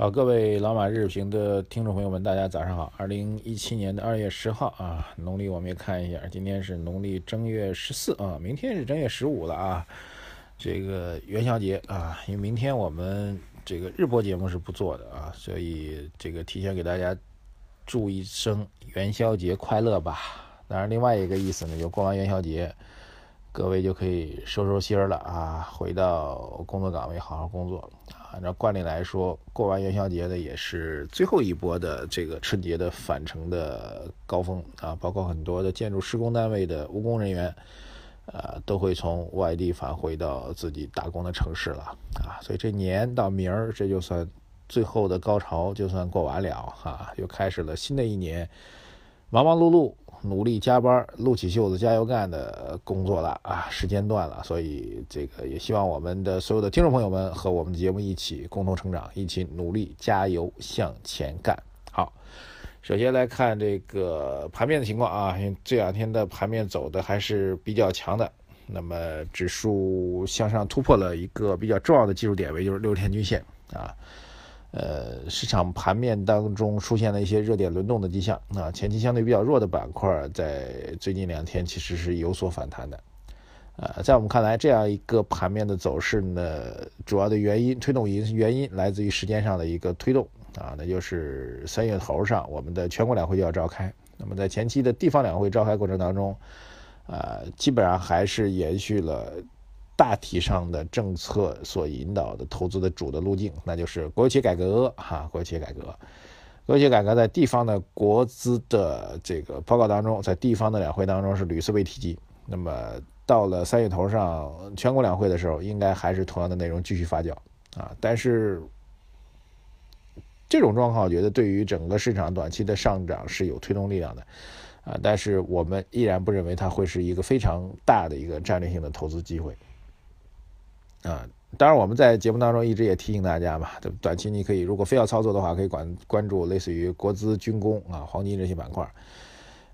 好，各位老马日评的听众朋友们，大家早上好。二零一七年的二月十号啊，农历我们也看一下，今天是农历正月十四啊，明天是正月十五了啊。这个元宵节啊，因为明天我们这个日播节目是不做的啊，所以这个提前给大家祝一声元宵节快乐吧。当然，另外一个意思呢，就过完元宵节，各位就可以收收心儿了啊，回到工作岗位好好工作。按照惯例来说，过完元宵节呢，也是最后一波的这个春节的返程的高峰啊，包括很多的建筑施工单位的务工人员，呃，都会从外地返回到自己打工的城市了啊，所以这年到明儿，这就算最后的高潮，就算过完了哈，又开始了新的一年，忙忙碌碌。努力加班，撸起袖子加油干的工作了啊！时间段了，所以这个也希望我们的所有的听众朋友们和我们的节目一起共同成长，一起努力加油向前干。好，首先来看这个盘面的情况啊，这两天的盘面走的还是比较强的，那么指数向上突破了一个比较重要的技术点位，就是六十天均线啊。呃，市场盘面当中出现了一些热点轮动的迹象啊，前期相对比较弱的板块，在最近两天其实是有所反弹的。呃，在我们看来，这样一个盘面的走势呢，主要的原因推动因原因来自于时间上的一个推动啊，那就是三月头上我们的全国两会就要召开，那么在前期的地方两会召开过程当中，呃，基本上还是延续了。大体上的政策所引导的投资的主的路径，那就是国有企业改革哈，国有企业改革，国有企业改革在地方的国资的这个报告当中，在地方的两会当中是屡次被提及。那么到了三月头上全国两会的时候，应该还是同样的内容继续发酵啊。但是这种状况，我觉得对于整个市场短期的上涨是有推动力量的啊。但是我们依然不认为它会是一个非常大的一个战略性的投资机会。啊，当然我们在节目当中一直也提醒大家嘛，短期你可以如果非要操作的话，可以关关注类似于国资、军工啊、黄金这些板块。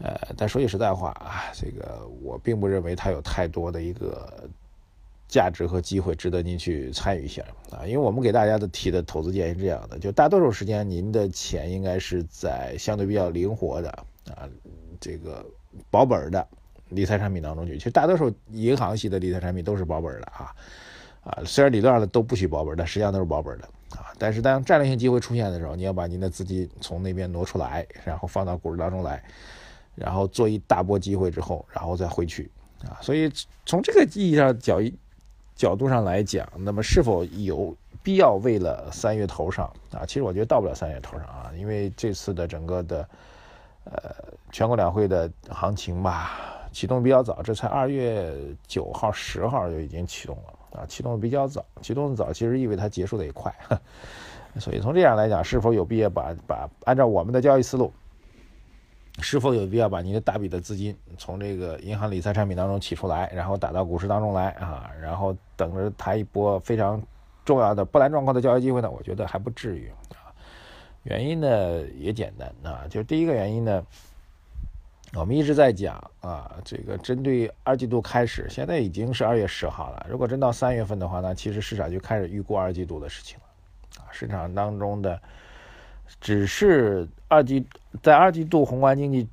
呃，但说句实在话啊，这个我并不认为它有太多的一个价值和机会值得您去参与一下啊，因为我们给大家的提的投资建议是这样的，就大多数时间您的钱应该是在相对比较灵活的啊，这个保本的理财产品当中去。其实大多数银行系的理财产品都是保本的啊。啊，虽然理论上都不许保本，但实际上都是保本的啊。但是当战略性机会出现的时候，你要把您的资金从那边挪出来，然后放到股市当中来，然后做一大波机会之后，然后再回去啊。所以从这个意义上角角度上来讲，那么是否有必要为了三月头上啊？其实我觉得到不了三月头上啊，因为这次的整个的呃全国两会的行情吧，启动比较早，这才二月九号、十号就已经启动了。啊，启动的比较早，启动的早，其实意味它结束的也快，所以从这样来讲，是否有必要把把按照我们的交易思路，是否有必要把您的大笔的资金从这个银行理财产品当中取出来，然后打到股市当中来啊，然后等着它一波非常重要的波澜壮阔的交易机会呢？我觉得还不至于啊，原因呢也简单啊，就第一个原因呢。我们一直在讲啊，这个针对二季度开始，现在已经是二月十号了。如果真到三月份的话，那其实市场就开始预估二季度的事情了。啊，市场当中的只是二季在二季度宏观经济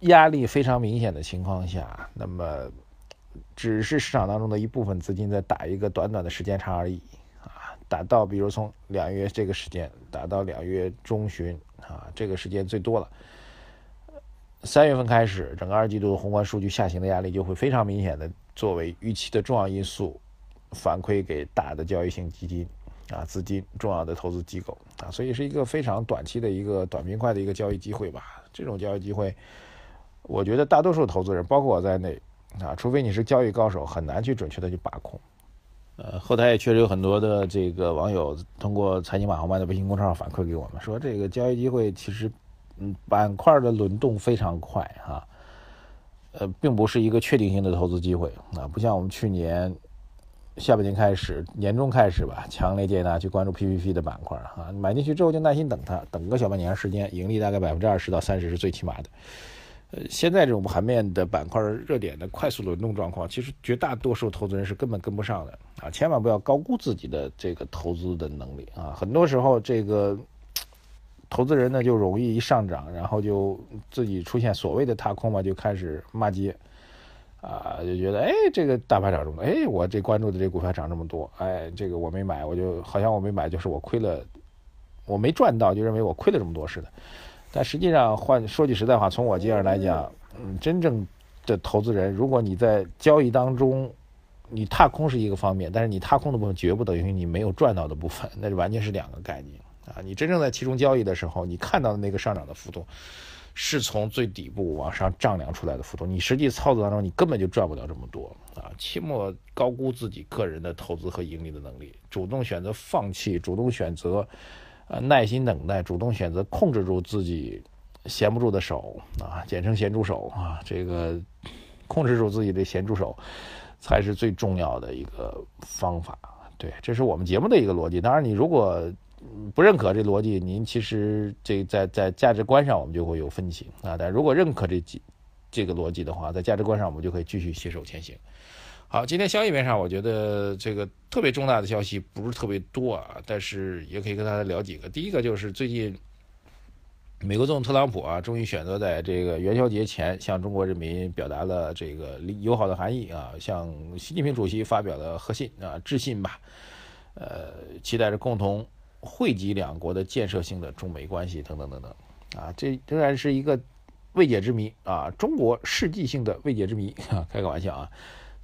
压力非常明显的情况下，那么只是市场当中的一部分资金在打一个短短的时间差而已。啊，打到比如从两月这个时间打到两月中旬啊，这个时间最多了。三月份开始，整个二季度的宏观数据下行的压力就会非常明显的作为预期的重要因素，反馈给大的交易性基金啊资金重要的投资机构啊，所以是一个非常短期的一个短平快的一个交易机会吧。这种交易机会，我觉得大多数投资人，包括我在内啊，除非你是交易高手，很难去准确的去把控。呃，后台也确实有很多的这个网友通过财经马后曼的微信公众号反馈给我们说，这个交易机会其实。嗯，板块的轮动非常快哈，呃，并不是一个确定性的投资机会啊，不像我们去年下半年开始，年中开始吧，强烈建议大家去关注 PPP 的板块啊，买进去之后就耐心等它，等个小半年时间，盈利大概百分之二十到三十是最起码的。呃，现在这种盘面的板块热点的快速轮动状况，其实绝大多数投资人是根本跟不上的啊，千万不要高估自己的这个投资的能力啊，很多时候这个。投资人呢就容易一上涨，然后就自己出现所谓的踏空嘛，就开始骂街，啊，就觉得哎，这个大盘涨这么多，哎，我这关注的这股票涨这么多，哎，这个我没买，我就好像我没买就是我亏了，我没赚到，就认为我亏了这么多似的。但实际上，换说句实在话，从我经验来讲，嗯，真正的投资人，如果你在交易当中，你踏空是一个方面，但是你踏空的部分绝不等于你没有赚到的部分，那就完全是两个概念。啊，你真正在其中交易的时候，你看到的那个上涨的幅度，是从最底部往上丈量出来的幅度。你实际操作当中，你根本就赚不了这么多啊！期末高估自己个人的投资和盈利的能力，主动选择放弃，主动选择呃耐心等待，主动选择控制住自己闲不住的手啊，简称闲住手啊，这个控制住自己的闲住手，才是最重要的一个方法。对，这是我们节目的一个逻辑。当然，你如果不认可这逻辑，您其实这在在价值观上我们就会有分歧啊。但如果认可这几这个逻辑的话，在价值观上我们就可以继续携手前行。好，今天消息面上，我觉得这个特别重大的消息不是特别多啊，但是也可以跟大家聊几个。第一个就是最近美国总统特朗普啊，终于选择在这个元宵节前向中国人民表达了这个友好的含义啊，向习近平主席发表了贺信啊致信吧，呃，期待着共同。惠及两国的建设性的中美关系等等等等，啊，这仍然是一个未解之谜啊，中国世纪性的未解之谜。开个玩笑啊，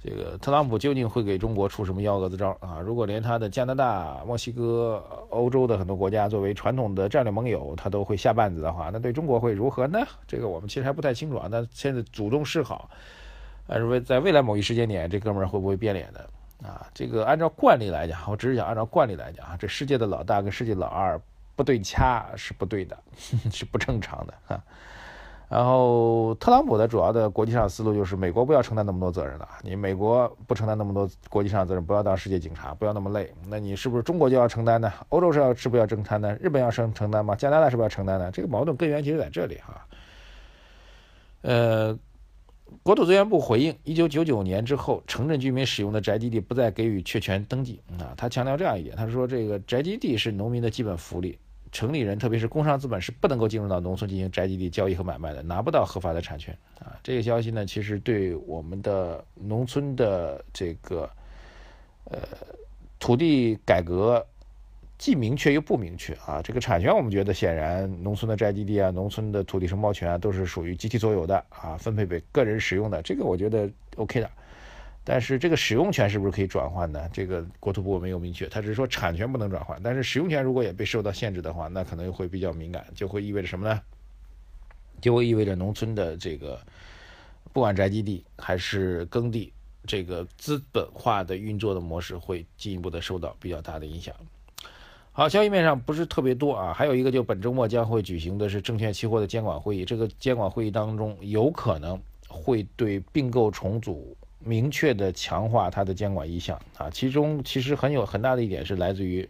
这个特朗普究竟会给中国出什么幺蛾子招啊？如果连他的加拿大、墨西哥、欧洲的很多国家作为传统的战略盟友，他都会下绊子的话，那对中国会如何呢？这个我们其实还不太清楚啊。那现在主动示好，但是为在未来某一时间点，这哥们儿会不会变脸呢？啊，这个按照惯例来讲，我只是想按照惯例来讲啊，这世界的老大跟世界老二不对掐是不对的，是不正常的哈。然后特朗普的主要的国际上思路就是美国不要承担那么多责任了，你美国不承担那么多国际上责任，不要当世界警察，不要那么累，那你是不是中国就要承担呢？欧洲是要是不是要承担呢？日本要承承担吗？加拿大是不是要承担呢？这个矛盾根源其实在这里哈。呃。国土资源部回应，一九九九年之后，城镇居民使用的宅基地不再给予确权登记。啊，他强调这样一点，他说这个宅基地是农民的基本福利，城里人特别是工商资本是不能够进入到农村进行宅基地交易和买卖的，拿不到合法的产权。啊，这个消息呢，其实对我们的农村的这个呃土地改革。既明确又不明确啊！这个产权，我们觉得显然，农村的宅基地啊，农村的土地承包权啊，都是属于集体所有的啊，分配给个人使用的，这个我觉得 OK 的。但是这个使用权是不是可以转换呢？这个国土部没有明确，他只是说产权不能转换，但是使用权如果也被受到限制的话，那可能又会比较敏感，就会意味着什么呢？就会意味着农村的这个不管宅基地还是耕地，这个资本化的运作的模式会进一步的受到比较大的影响。好，消息面上不是特别多啊，还有一个就本周末将会举行的是证券期货的监管会议，这个监管会议当中有可能会对并购重组明确的强化它的监管意向啊，其中其实很有很大的一点是来自于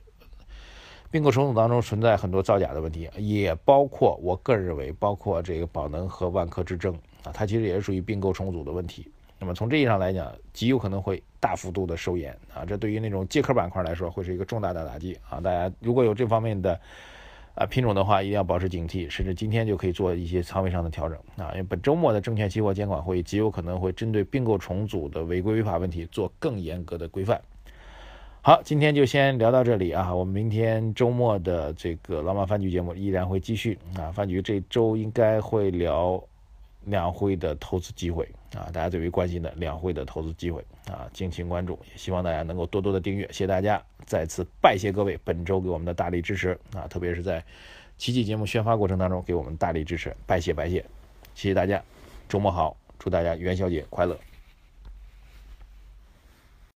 并购重组当中存在很多造假的问题，也包括我个人认为，包括这个宝能和万科之争啊，它其实也是属于并购重组的问题。那么从这意义上来讲，极有可能会大幅度的收严啊，这对于那种借壳板块来说，会是一个重大的打击啊！大家如果有这方面的啊品种的话，一定要保持警惕，甚至今天就可以做一些仓位上的调整啊！因为本周末的证券期货监管会极有可能会针对并购重组的违规违法问题做更严格的规范。好，今天就先聊到这里啊！我们明天周末的这个老马饭局节目依然会继续啊！饭局这周应该会聊。两会的投资机会啊，大家最为关心的两会的投资机会啊，敬请关注，也希望大家能够多多的订阅，谢谢大家，再次拜谢各位本周给我们的大力支持啊，特别是在奇迹节目宣发过程当中给我们大力支持，拜谢拜谢，谢谢大家，周末好，祝大家元宵节快乐。